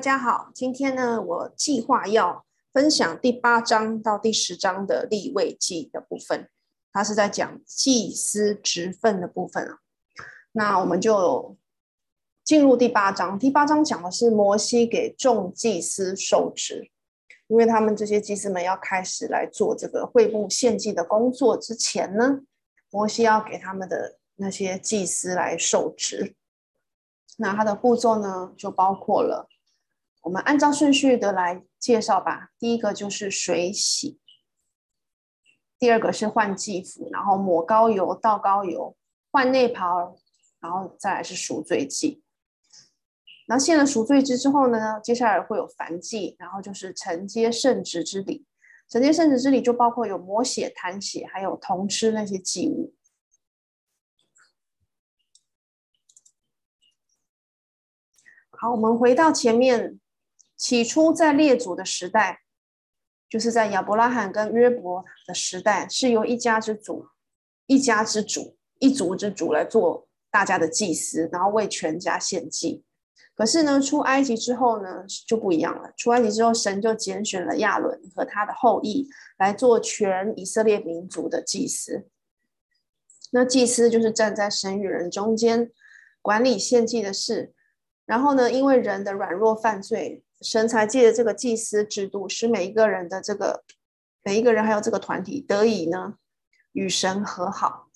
大家好，今天呢，我计划要分享第八章到第十章的立位记的部分，它是在讲祭司职分的部分啊。那我们就进入第八章。第八章讲的是摩西给众祭司授职，因为他们这些祭司们要开始来做这个会幕献祭的工作之前呢，摩西要给他们的那些祭司来授职。那它的步骤呢，就包括了，我们按照顺序的来介绍吧。第一个就是水洗，第二个是换祭服，然后抹膏油、倒膏油、换内袍，然后再来是赎罪祭。那献了赎罪祭之后呢，接下来会有燔祭，然后就是承接圣职之礼。承接圣职之礼就包括有抹血、弹血，还有同吃那些祭物。好，我们回到前面，起初在列祖的时代，就是在亚伯拉罕跟约伯的时代，是由一家之主、一家之主、一族之主来做大家的祭司，然后为全家献祭。可是呢，出埃及之后呢，就不一样了。出埃及之后，神就拣选了亚伦和他的后裔来做全以色列民族的祭司。那祭司就是站在神与人中间，管理献祭的事。然后呢，因为人的软弱犯罪，神才借着这个祭司制度，使每一个人的这个每一个人还有这个团体得以呢与神和好。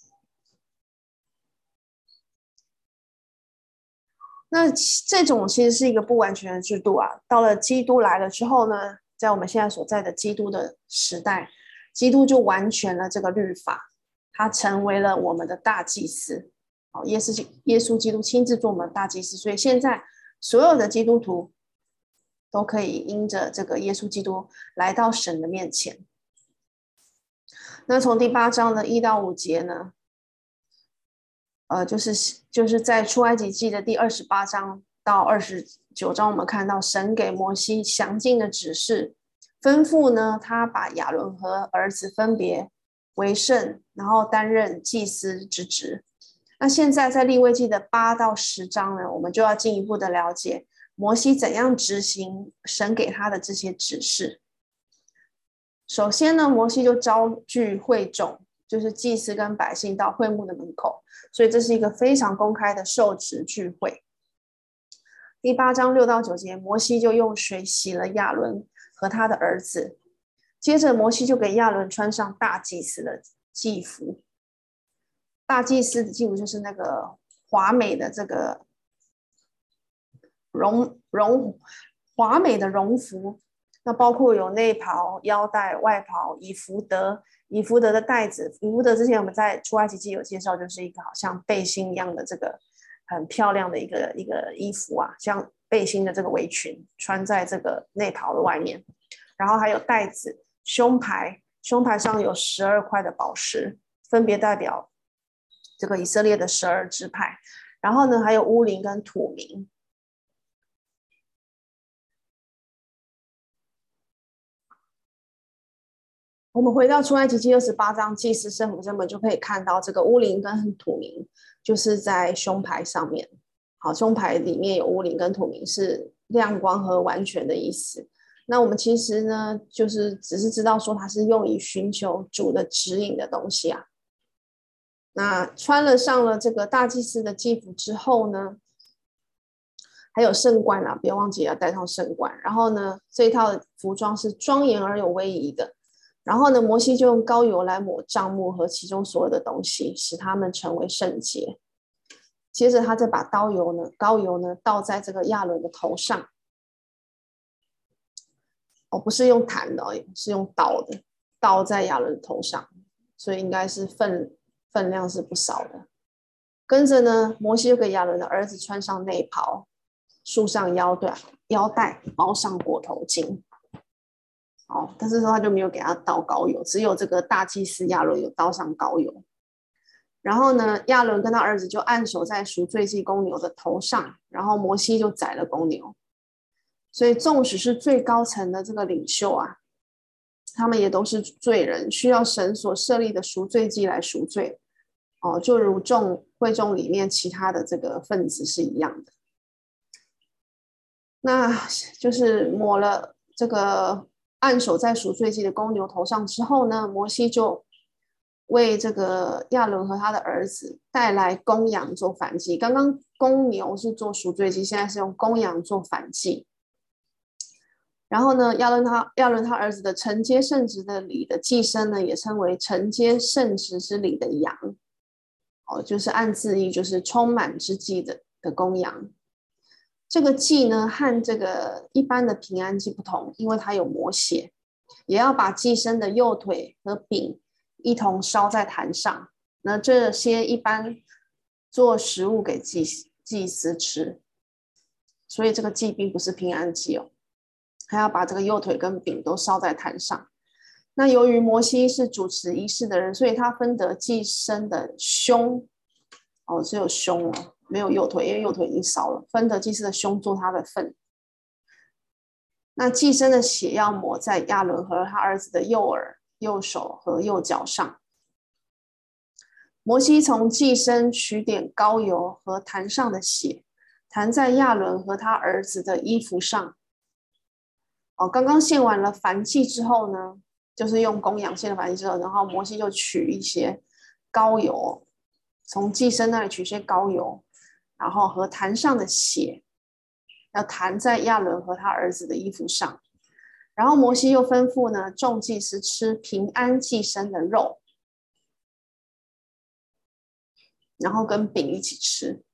那这种其实是一个不完全的制度啊。到了基督来了之后呢，在我们现在所在的基督的时代，基督就完全了这个律法，他成为了我们的大祭司。好，耶稣耶稣基督亲自做我们大祭司，所以现在所有的基督徒都可以因着这个耶稣基督来到神的面前。那从第八章的一到五节呢，呃，就是就是在出埃及记的第二十八章到二十九章，我们看到神给摩西详尽的指示，吩咐呢，他把亚伦和儿子分别为圣，然后担任祭司之职。那现在在立位记的八到十章呢，我们就要进一步的了解摩西怎样执行神给他的这些指示。首先呢，摩西就召聚会众，就是祭司跟百姓到会幕的门口，所以这是一个非常公开的受职聚会。第八章六到九节，摩西就用水洗了亚伦和他的儿子，接着摩西就给亚伦穿上大祭司的祭服。大祭司的祭服就是那个华美的这个荣荣华美的荣服，那包括有内袍、腰带、外袍、以弗得、以弗得的带子。以弗得之前我们在出埃及记有介绍，就是一个好像背心一样的这个很漂亮的一个一个衣服啊，像背心的这个围裙，穿在这个内袍的外面。然后还有带子、胸牌，胸牌上有十二块的宝石，分别代表。这个以色列的十二支派，然后呢，还有乌灵跟土明。我们回到出埃及记二十八章祭司圣服这本就可以看到这个乌灵跟土明，就是在胸牌上面。好，胸牌里面有乌灵跟土明，是亮光和完全的意思。那我们其实呢，就是只是知道说它是用以寻求主的指引的东西啊。那穿了上了这个大祭司的祭服之后呢，还有圣冠啊，别忘记要带上圣冠。然后呢，这一套服装是庄严而有威仪的。然后呢，摩西就用膏油来抹帐幕和其中所有的东西，使他们成为圣洁。接着他再把膏油呢，膏油呢倒在这个亚伦的头上。哦，不是用弹的，是用倒的，倒在亚伦头上，所以应该是分。分量是不少的。跟着呢，摩西就给亚伦的儿子穿上内袍，束上腰带，腰带包上裹头巾。哦，但是说他就没有给他倒膏油，只有这个大祭司亚伦有倒上膏油。然后呢，亚伦跟他儿子就按手在赎罪祭公牛的头上，然后摩西就宰了公牛。所以，纵使是最高层的这个领袖啊，他们也都是罪人，需要神所设立的赎罪祭来赎罪。哦，就如众会众里面其他的这个分子是一样的。那就是抹了这个按手在赎罪祭的公牛头上之后呢，摩西就为这个亚伦和他的儿子带来公羊做反祭。刚刚公牛是做赎罪祭，现在是用公羊做反祭。然后呢，亚伦他亚伦他儿子的承接圣职的礼的祭牲呢，也称为承接圣职之礼的羊。哦，就是按字义，就是充满之祭的的公羊。这个祭呢，和这个一般的平安祭不同，因为它有抹血，也要把祭牲的右腿和饼一同烧在坛上。那这些一般做食物给祭祭司吃，所以这个祭并不是平安祭哦，还要把这个右腿跟饼都烧在坛上。那由于摩西是主持仪式的人，所以他分得祭牲的胸，哦，只有胸哦，没有右腿，因为右腿已经烧了，分得祭司的胸做他的份。那祭牲的血要抹在亚伦和他儿子的右耳、右手和右脚上。摩西从祭牲取点膏油和坛上的血，弹在亚伦和他儿子的衣服上。哦，刚刚献完了燔祭之后呢？就是用公羊献了燔祭之后，然后摩西就取一些膏油，从祭牲那里取些膏油，然后和坛上的血，要弹在亚伦和他儿子的衣服上。然后摩西又吩咐呢，众祭司吃平安祭牲的肉，然后跟饼一起吃。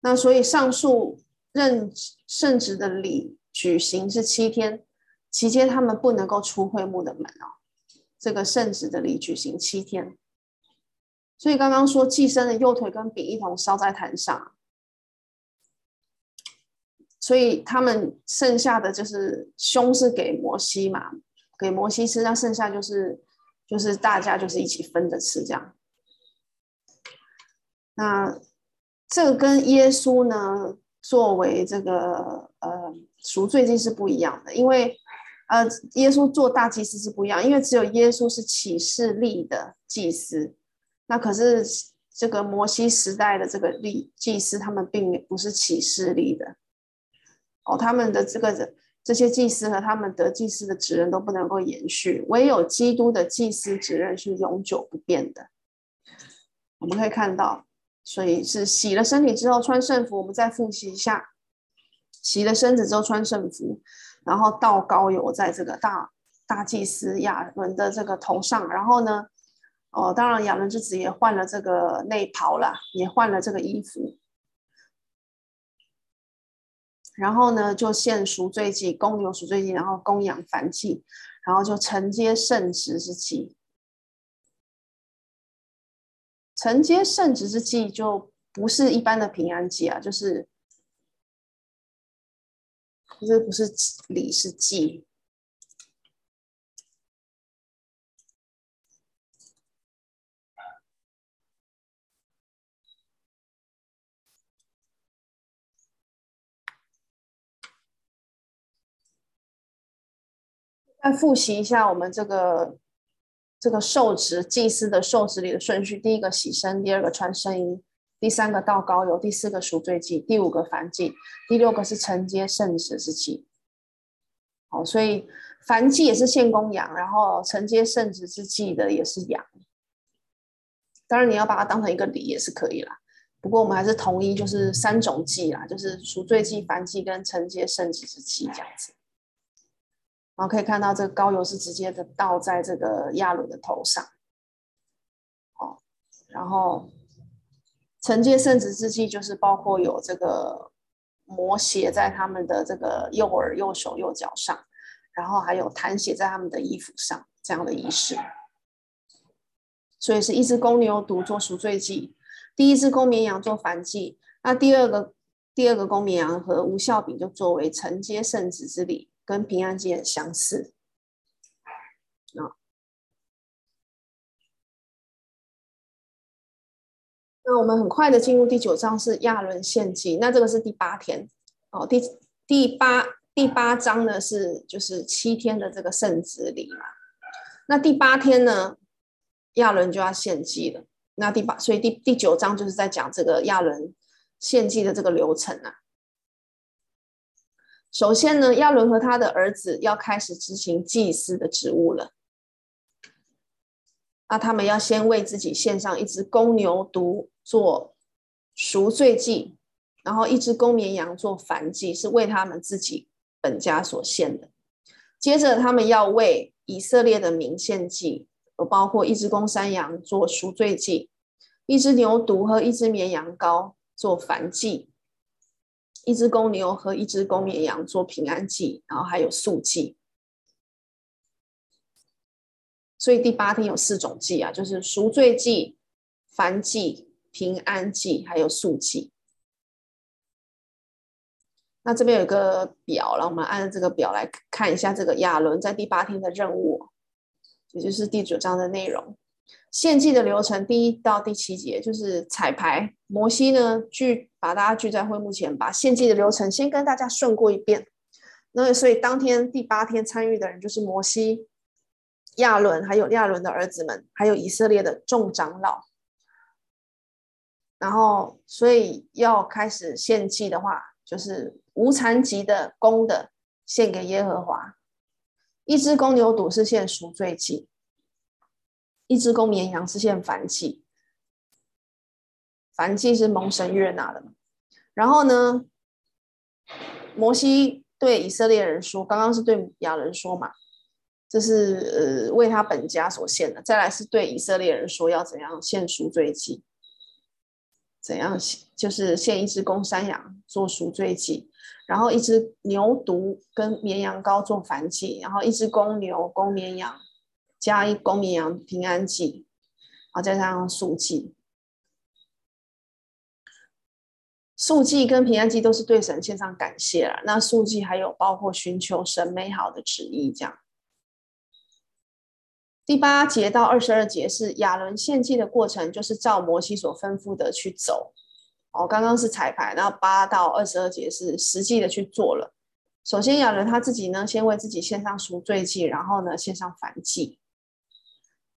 那所以上述任圣职的礼举行是七天。期间，他们不能够出会幕的门哦。这个圣职的礼举行七天，所以刚刚说祭牲的右腿跟饼一同烧在坛上，所以他们剩下的就是胸是给摩西嘛，给摩西吃，那剩下就是就是大家就是一起分着吃这样。那这个跟耶稣呢，作为这个呃赎罪祭是不一样的，因为。呃，耶稣做大祭司是不一样，因为只有耶稣是启示力的祭司，那可是这个摩西时代的这个立祭司，他们并不是启示立的。哦，他们的这个这些祭司和他们得祭司的职任都不能够延续，唯有基督的祭司职任是永久不变的。我们可以看到，所以是洗了身体之后穿圣服，我们再复习一下，洗了身子之后穿圣服。然后倒膏油在这个大大祭司亚伦的这个头上，然后呢，哦，当然亚伦之子也换了这个内袍了，也换了这个衣服。然后呢，就献赎罪祭，公牛赎罪祭，然后供养燔祭，然后就承接圣职之祭。承接圣职之祭就不是一般的平安祭啊，就是。这不是礼，是祭。再复习一下我们这个这个受职祭司的受职礼的顺序：第一个洗身，第二个穿圣衣。第三个倒高油，第四个赎罪祭，第五个燔祭，第六个是承接圣职之祭。好，所以燔祭也是献公羊，然后承接圣职之祭的也是羊。当然你要把它当成一个礼也是可以啦，不过我们还是统一就是三种祭啦，就是赎罪祭、燔祭跟承接圣职之祭这样子。然后可以看到这个膏油是直接的倒在这个亚伦的头上。哦，然后。承接圣职之祭就是包括有这个魔血在他们的这个右耳、右手、右脚上，然后还有弹血在他们的衣服上这样的仪式。所以是一只公牛犊做赎罪祭，第一只公绵羊做燔祭，那第二个第二个公绵羊和无效饼就作为承接圣职之礼，跟平安祭很相似。啊。那我们很快的进入第九章，是亚伦献祭。那这个是第八天哦，第第八第八章呢是就是七天的这个圣旨礼嘛。那第八天呢，亚伦就要献祭了。那第八，所以第第九章就是在讲这个亚伦献祭的这个流程啊。首先呢，亚伦和他的儿子要开始执行祭司的职务了。那他们要先为自己献上一只公牛犊做赎罪祭，然后一只公绵羊做燔祭，是为他们自己本家所献的。接着，他们要为以色列的民献祭，包括一只公山羊做赎罪祭，一只牛犊和一只绵羊羔做燔祭。一只公牛和一只公绵羊做平安祭，然后还有素祭。所以第八天有四种祭啊，就是赎罪祭、燔祭、平安祭，还有素祭。那这边有个表，然后我们按这个表来看一下这个亚伦在第八天的任务，也就是第九章的内容。献祭的流程，第一到第七节就是彩排。摩西呢，聚把大家聚在会幕前，把献祭的流程先跟大家顺过一遍。那所以当天第八天参与的人就是摩西、亚伦，还有亚伦的儿子们，还有以色列的众长老。然后，所以要开始献祭的话，就是无残疾的公的献给耶和华，一只公牛犊是献赎罪祭。一只公绵羊是献燔祭，燔祭是蒙神悦纳的。然后呢，摩西对以色列人说，刚刚是对亚人说嘛，这是呃为他本家所献的。再来是对以色列人说，要怎样献赎罪祭，怎样就是献一只公山羊做赎罪祭，然后一只牛犊跟绵羊羔做燔祭，然后一只公牛、公绵羊。加一公绵羊平安祭，然后再加上素祭。素祭跟平安祭都是对神献上感谢了。那素祭还有包括寻求神美好的旨意，这样。第八节到二十二节是亚伦献祭的过程，就是照摩西所吩咐的去走。哦，刚刚是彩排，然后八到二十二节是实际的去做了。首先亚伦他自己呢，先为自己献上赎罪祭，然后呢献上燔祭。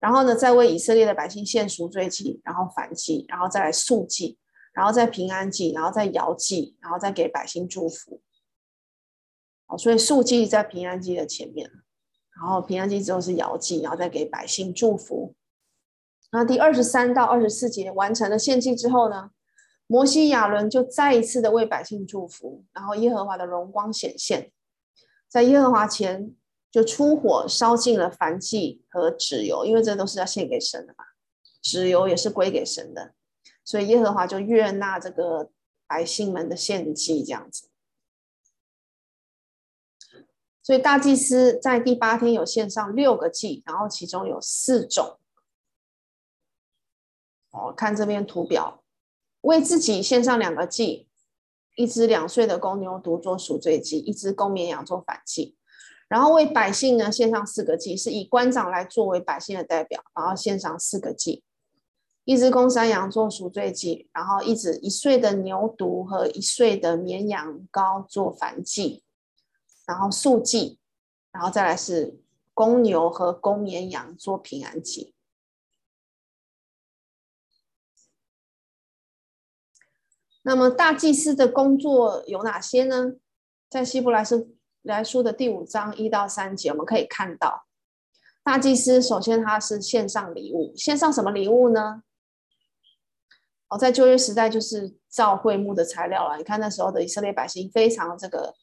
然后呢，再为以色列的百姓献赎罪祭，然后燔祭，然后再来素祭，然后再平安祭，然后再摇祭，然后再给百姓祝福。好，所以素祭在平安祭的前面，然后平安祭之后是摇祭，然后再给百姓祝福。那第二十三到二十四节完成了献祭之后呢，摩西亚伦就再一次的为百姓祝福，然后耶和华的荣光显现，在耶和华前。就出火烧尽了燔祭和脂油，因为这都是要献给神的嘛，脂油也是归给神的，所以耶和华就悦纳这个百姓们的献祭，这样子。所以大祭司在第八天有献上六个祭，然后其中有四种。哦，看这边图表，为自己献上两个祭，一只两岁的公牛犊做赎罪祭，一只公绵羊做燔祭。然后为百姓呢献上四个祭，是以官长来作为百姓的代表，然后献上四个祭，一只公山羊做赎罪祭，然后一只一岁的牛犊和一岁的绵羊羔做燔祭，然后素祭，然后再来是公牛和公绵羊做平安祭。那么大祭司的工作有哪些呢？在希伯来是。来书的第五章一到三节，我们可以看到，大祭司首先他是献上礼物，献上什么礼物呢？哦，在旧约时代就是造会幕的材料了。你看那时候的以色列百姓非常这个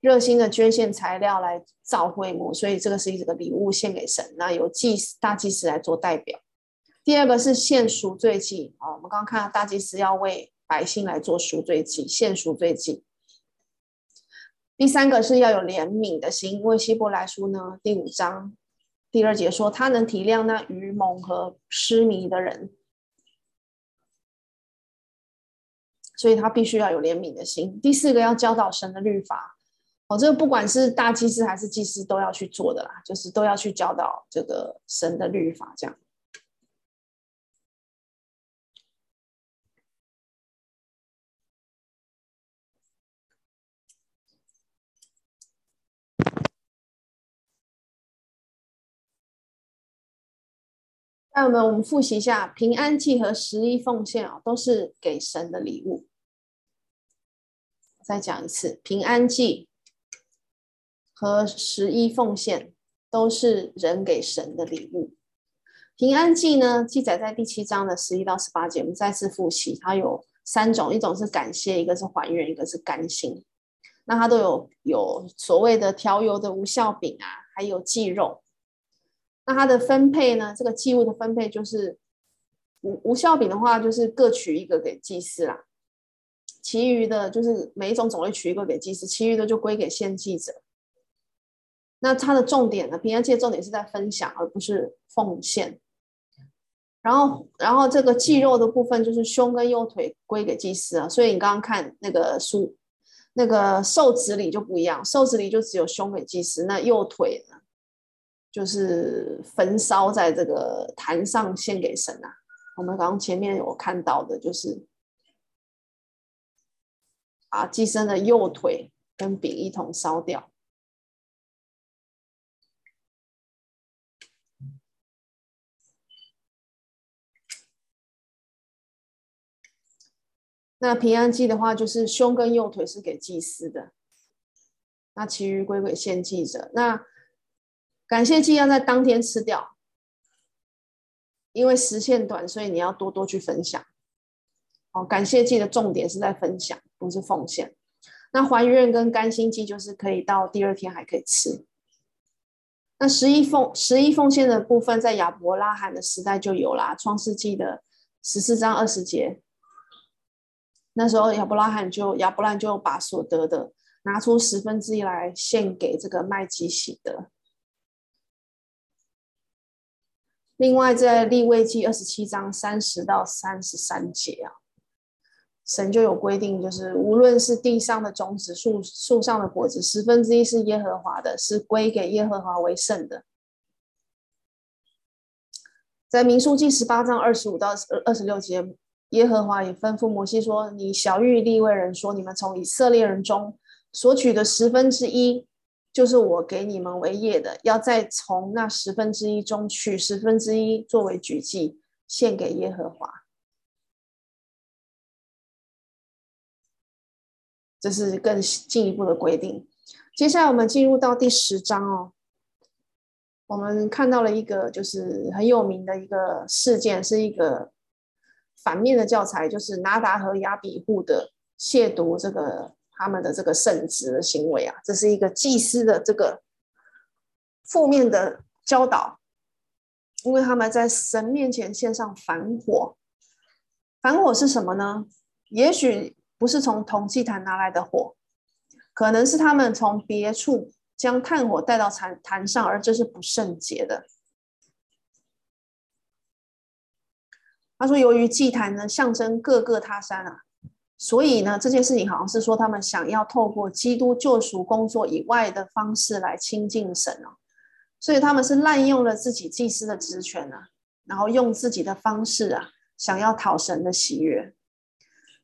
热心的捐献材料来造会幕，所以这个是一个礼物献给神，那由祭司大祭司来做代表。第二个是献赎罪祭，哦，我们刚刚看到大祭司要为百姓来做赎罪祭，献赎罪祭。第三个是要有怜悯的心，因为希伯来书呢第五章第二节说，他能体谅那愚蒙和失迷的人，所以他必须要有怜悯的心。第四个要教导神的律法，哦，这个不管是大祭司还是祭司都要去做的啦，就是都要去教导这个神的律法，这样。那我们我们复习一下平安祭和十一奉献哦，都是给神的礼物。再讲一次，平安祭和十一奉献都是人给神的礼物。平安祭呢，记载在第七章的十一到十八节。我们再次复习，它有三种：一种是感谢，一个是还愿，一个是甘心。那它都有有所谓的调油的无效饼啊，还有祭肉。那它的分配呢？这个祭物的分配就是无无效饼的话，就是各取一个给祭司啦。其余的就是每一种种类取一个给祭司，其余的就归给献祭者。那它的重点呢？平安祭重点是在分享，而不是奉献。然后，然后这个祭肉的部分就是胸跟右腿归给祭司啊，所以你刚刚看那个书，那个受子礼就不一样，受子礼就只有胸给祭司，那右腿呢，就是焚烧在这个坛上献给神啊。我们刚刚前面有看到的，就是啊祭生的右腿跟饼一同烧掉。那平安祭的话，就是胸跟右腿是给祭司的，那其余归给献祭者。那感谢祭要在当天吃掉，因为时限短，所以你要多多去分享。哦，感谢祭的重点是在分享，不是奉献。那还愿跟甘心祭就是可以到第二天还可以吃。那十一奉十一奉献的部分，在亚伯拉罕的时代就有啦，《创世纪》的十四章二十节。那时候亚伯拉罕就亚伯兰就把所得的拿出十分之一来献给这个麦基洗德。另外在立位记二十七章三十到三十三节啊，神就有规定，就是无论是地上的种子、树树上的果子，十分之一是耶和华的，是归给耶和华为圣的。在民数记十八章二十五到二十六节。耶和华也吩咐摩西说：“你晓諭利未人说，你们从以色列人中所取的十分之一，就是我给你们为业的，要再从那十分之一中取十分之一作为举祭，献给耶和华。”这是更进一步的规定。接下来我们进入到第十章哦，我们看到了一个就是很有名的一个事件，是一个。反面的教材就是拿达和亚比户的亵渎这个他们的这个圣职的行为啊，这是一个祭司的这个负面的教导，因为他们在神面前献上燔火，燔火是什么呢？也许不是从铜祭坛拿来的火，可能是他们从别处将炭火带到坛坛上，而这是不圣洁的。他说：“由于祭坛呢象征各个他山啊，所以呢这件事情好像是说他们想要透过基督救赎工作以外的方式来亲近神哦，所以他们是滥用了自己祭司的职权啊，然后用自己的方式啊想要讨神的喜悦。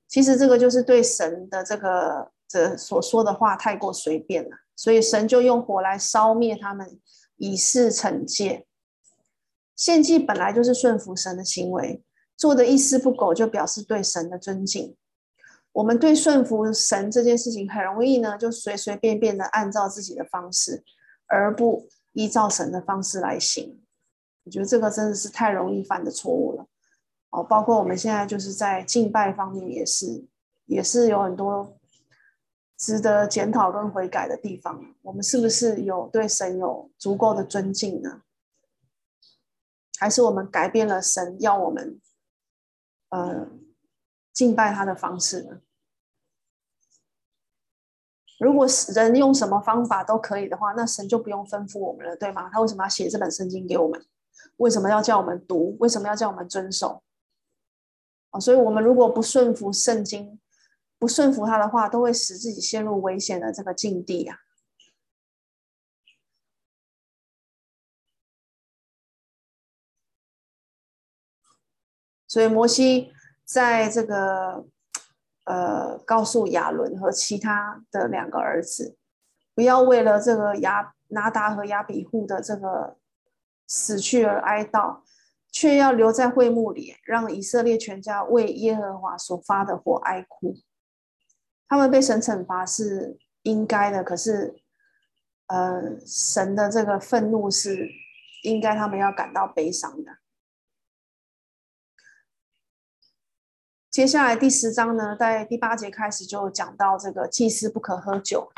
其实这个就是对神的这个这所说的话太过随便了，所以神就用火来烧灭他们，以示惩戒。献祭本来就是顺服神的行为。”做的一丝不苟，就表示对神的尊敬。我们对顺服神这件事情，很容易呢，就随随便便的按照自己的方式，而不依照神的方式来行。我觉得这个真的是太容易犯的错误了。哦，包括我们现在就是在敬拜方面也是，也是有很多值得检讨跟悔改的地方。我们是不是有对神有足够的尊敬呢？还是我们改变了神要我们？呃，敬拜他的方式呢？如果人用什么方法都可以的话，那神就不用吩咐我们了，对吗？他为什么要写这本圣经给我们？为什么要叫我们读？为什么要叫我们遵守？啊，所以我们如果不顺服圣经，不顺服他的话，都会使自己陷入危险的这个境地啊。所以摩西在这个呃，告诉亚伦和其他的两个儿子，不要为了这个亚拿达和亚比户的这个死去而哀悼，却要留在会幕里，让以色列全家为耶和华所发的火哀哭。他们被神惩罚是应该的，可是呃，神的这个愤怒是应该他们要感到悲伤的。接下来第十章呢，在第八节开始就讲到这个祭司不可喝酒。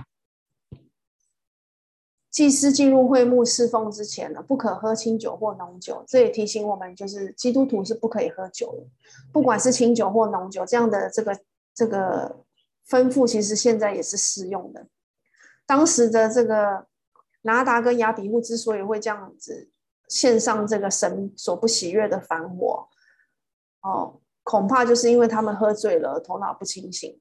祭司进入会幕侍奉之前呢，不可喝清酒或浓酒。这也提醒我们，就是基督徒是不可以喝酒的，不管是清酒或浓酒，这样的这个这个吩咐，其实现在也是适用的。当时的这个拿达跟亚比户之所以会这样子献上这个神所不喜悦的燔火，哦。恐怕就是因为他们喝醉了，头脑不清醒，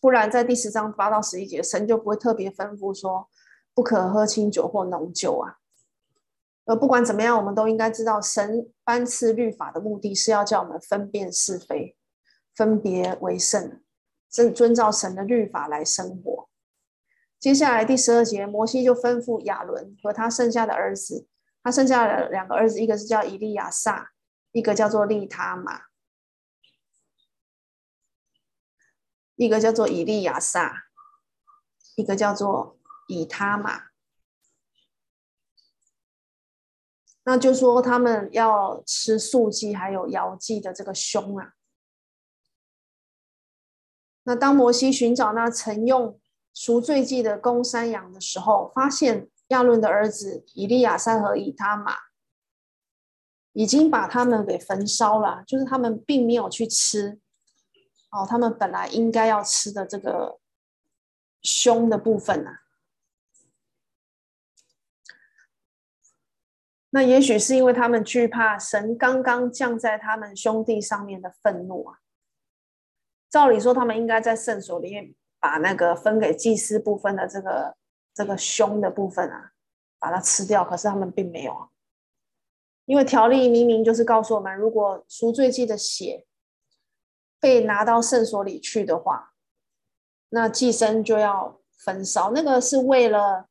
不然在第十章八到十一节，神就不会特别吩咐说不可喝清酒或浓酒啊。而不管怎么样，我们都应该知道，神颁赐律法的目的是要叫我们分辨是非，分别为圣，遵遵照神的律法来生活。接下来第十二节，摩西就吩咐亚伦和他剩下的儿子，他剩下的两个儿子，一个是叫以利亚撒，一个叫做利他玛。一个叫做以利亚撒，一个叫做以他玛。那就说他们要吃素祭还有摇祭的这个胸啊。那当摩西寻找那曾用赎罪祭的公山羊的时候，发现亚伦的儿子以利亚撒和以他玛已经把他们给焚烧了，就是他们并没有去吃。哦，他们本来应该要吃的这个胸的部分啊，那也许是因为他们惧怕神刚刚降在他们兄弟上面的愤怒啊。照理说，他们应该在圣所里面把那个分给祭司部分的这个这个胸的部分啊，把它吃掉，可是他们并没有啊，因为条例明明就是告诉我们，如果赎罪祭的血。被拿到圣所里去的话，那祭牲就要焚烧。那个是为了，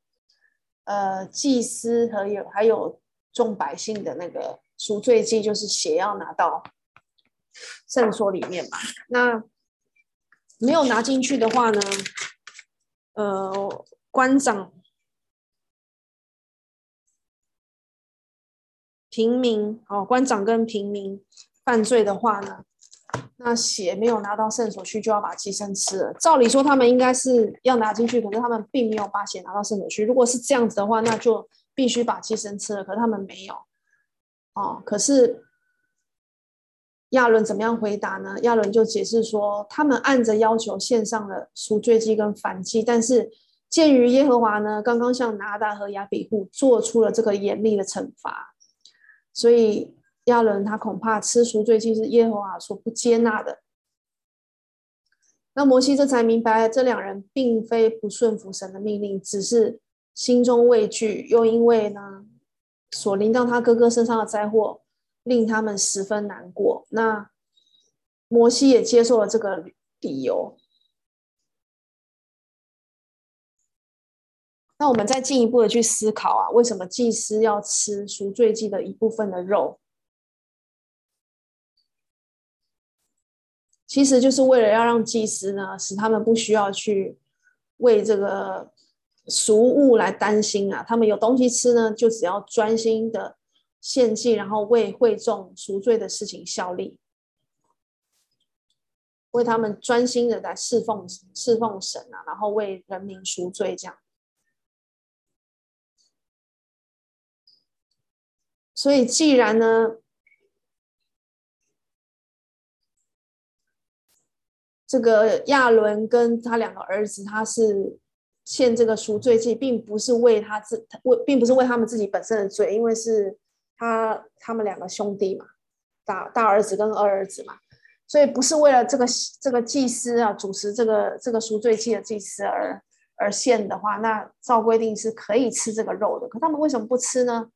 呃，祭司和有还有众百姓的那个赎罪祭，就是血要拿到圣所里面嘛。那没有拿进去的话呢，呃，官长、平民哦，官长跟平民犯罪的话呢？那血没有拿到圣所去，就要把寄生吃了。照理说，他们应该是要拿进去，可是他们并没有把血拿到圣所去。如果是这样子的话，那就必须把寄生吃了。可是他们没有。哦，可是亚伦怎么样回答呢？亚伦就解释说，他们按着要求献上了赎罪祭跟燔祭，但是鉴于耶和华呢，刚刚向拿达和亚比户做出了这个严厉的惩罚，所以。亚伦他恐怕吃赎罪祭是耶和华所不接纳的。那摩西这才明白，这两人并非不顺服神的命令，只是心中畏惧，又因为呢所临到他哥哥身上的灾祸，令他们十分难过。那摩西也接受了这个理由。那我们再进一步的去思考啊，为什么祭司要吃赎罪祭的一部分的肉？其实就是为了要让祭司呢，使他们不需要去为这个赎物来担心啊。他们有东西吃呢，就只要专心的献祭，然后为会众赎罪的事情效力，为他们专心的来侍奉侍奉神啊，然后为人民赎罪这样。所以既然呢，这个亚伦跟他两个儿子，他是献这个赎罪祭，并不是为他自为，并不是为他们自己本身的罪，因为是他他们两个兄弟嘛，大大儿子跟二儿子嘛，所以不是为了这个这个祭司啊，主持这个这个赎罪祭的祭司而而献的话，那照规定是可以吃这个肉的，可他们为什么不吃呢？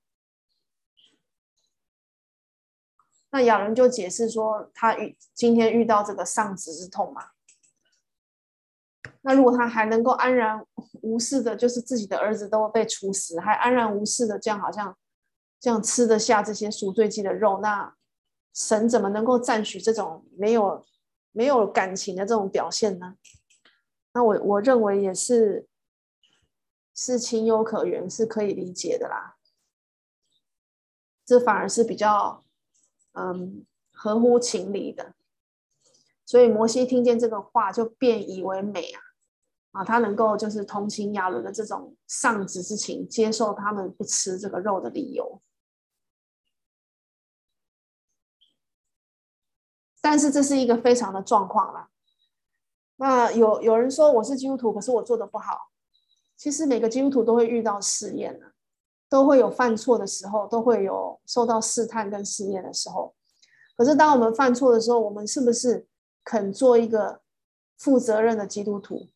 那亚伦就解释说，他遇今天遇到这个丧子之痛嘛。那如果他还能够安然无事的，就是自己的儿子都被处死，还安然无事的这样，好像这样吃得下这些赎罪祭的肉，那神怎么能够赞许这种没有没有感情的这种表现呢？那我我认为也是是情有可原，是可以理解的啦。这反而是比较嗯合乎情理的。所以摩西听见这个话，就便以为美啊啊，他能够就是同情亚伦的这种丧子之情，接受他们不吃这个肉的理由。但是这是一个非常的状况啦。那有有人说我是基督徒，可是我做的不好。其实每个基督徒都会遇到试验的，都会有犯错的时候，都会有受到试探跟试验的时候。可是当我们犯错的时候，我们是不是肯做一个负责任的基督徒？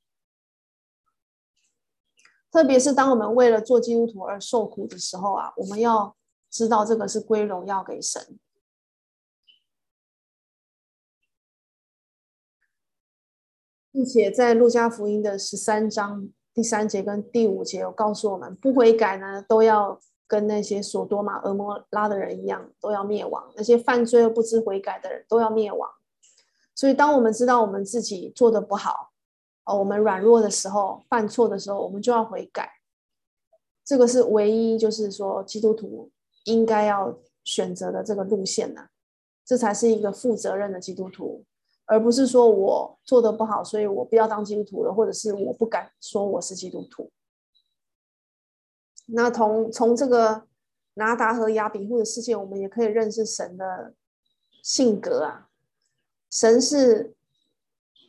特别是当我们为了做基督徒而受苦的时候啊，我们要知道这个是归荣耀给神。并且在路加福音的十三章第三节跟第五节有告诉我们，不悔改呢，都要跟那些索多玛、俄摩拉的人一样，都要灭亡；那些犯罪又不知悔改的人都要灭亡。所以，当我们知道我们自己做的不好，哦，我们软弱的时候、犯错的时候，我们就要悔改。这个是唯一，就是说基督徒应该要选择的这个路线呢，这才是一个负责任的基督徒。而不是说我做的不好，所以我不要当基督徒了，或者是我不敢说我是基督徒。那从从这个拿达和亚比户的事件，我们也可以认识神的性格啊。神是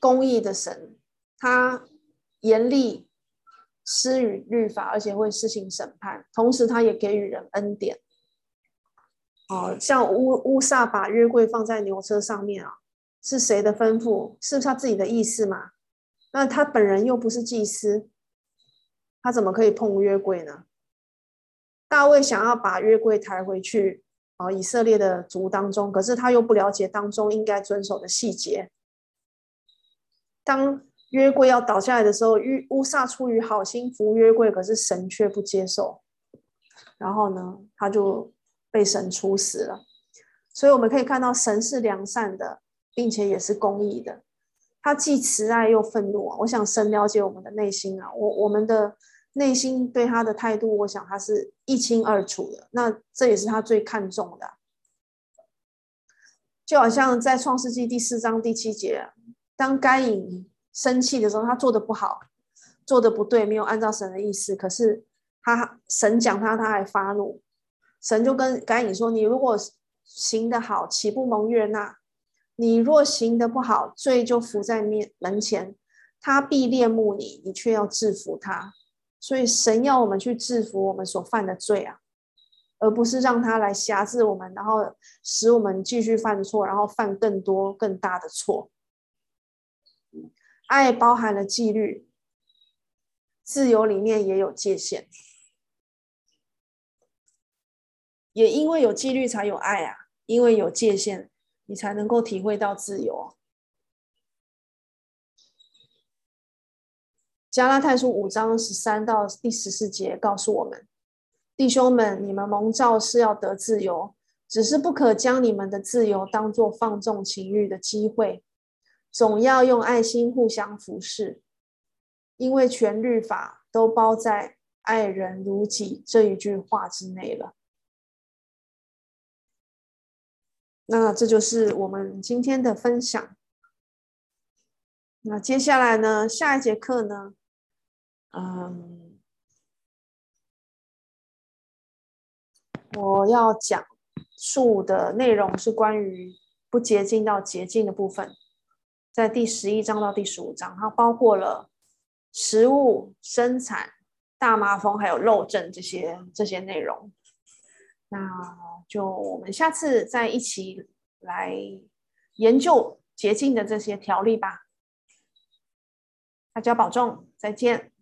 公义的神，他严厉施予律法，而且会施行审判，同时他也给予人恩典。哦，像乌乌撒把约柜放在牛车上面啊。是谁的吩咐？是不是他自己的意思嘛？那他本人又不是祭司，他怎么可以碰约柜呢？大卫想要把约柜抬回去啊，以色列的族当中，可是他又不了解当中应该遵守的细节。当约柜要倒下来的时候，乌乌撒出于好心扶约柜，可是神却不接受，然后呢，他就被神处死了。所以我们可以看到，神是良善的。并且也是公义的，他既慈爱又愤怒啊。我想神了解我们的内心啊，我我们的内心对他的态度，我想他是一清二楚的。那这也是他最看重的。就好像在创世纪第四章第七节，当该隐生气的时候，他做的不好，做的不对，没有按照神的意思。可是他神讲他，他还发怒。神就跟该隐说：“你如果行得好，岂不蒙悦纳？”你若行得不好，罪就伏在面门前，他必恋慕你，你却要制服他。所以神要我们去制服我们所犯的罪啊，而不是让他来辖制我们，然后使我们继续犯错，然后犯更多更大的错。爱包含了纪律，自由里面也有界限，也因为有纪律才有爱啊，因为有界限。你才能够体会到自由。加拉太书五章十三到第十四节告诉我们：弟兄们，你们蒙召是要得自由，只是不可将你们的自由当作放纵情欲的机会，总要用爱心互相服侍，因为全律法都包在“爱人如己”这一句话之内了。那这就是我们今天的分享。那接下来呢，下一节课呢，嗯，我要讲述的内容是关于不洁净到洁净的部分，在第十一章到第十五章，它包括了食物、生产、大麻风还有漏症这些这些内容。那就我们下次再一起来研究洁净的这些条例吧。大家保重，再见。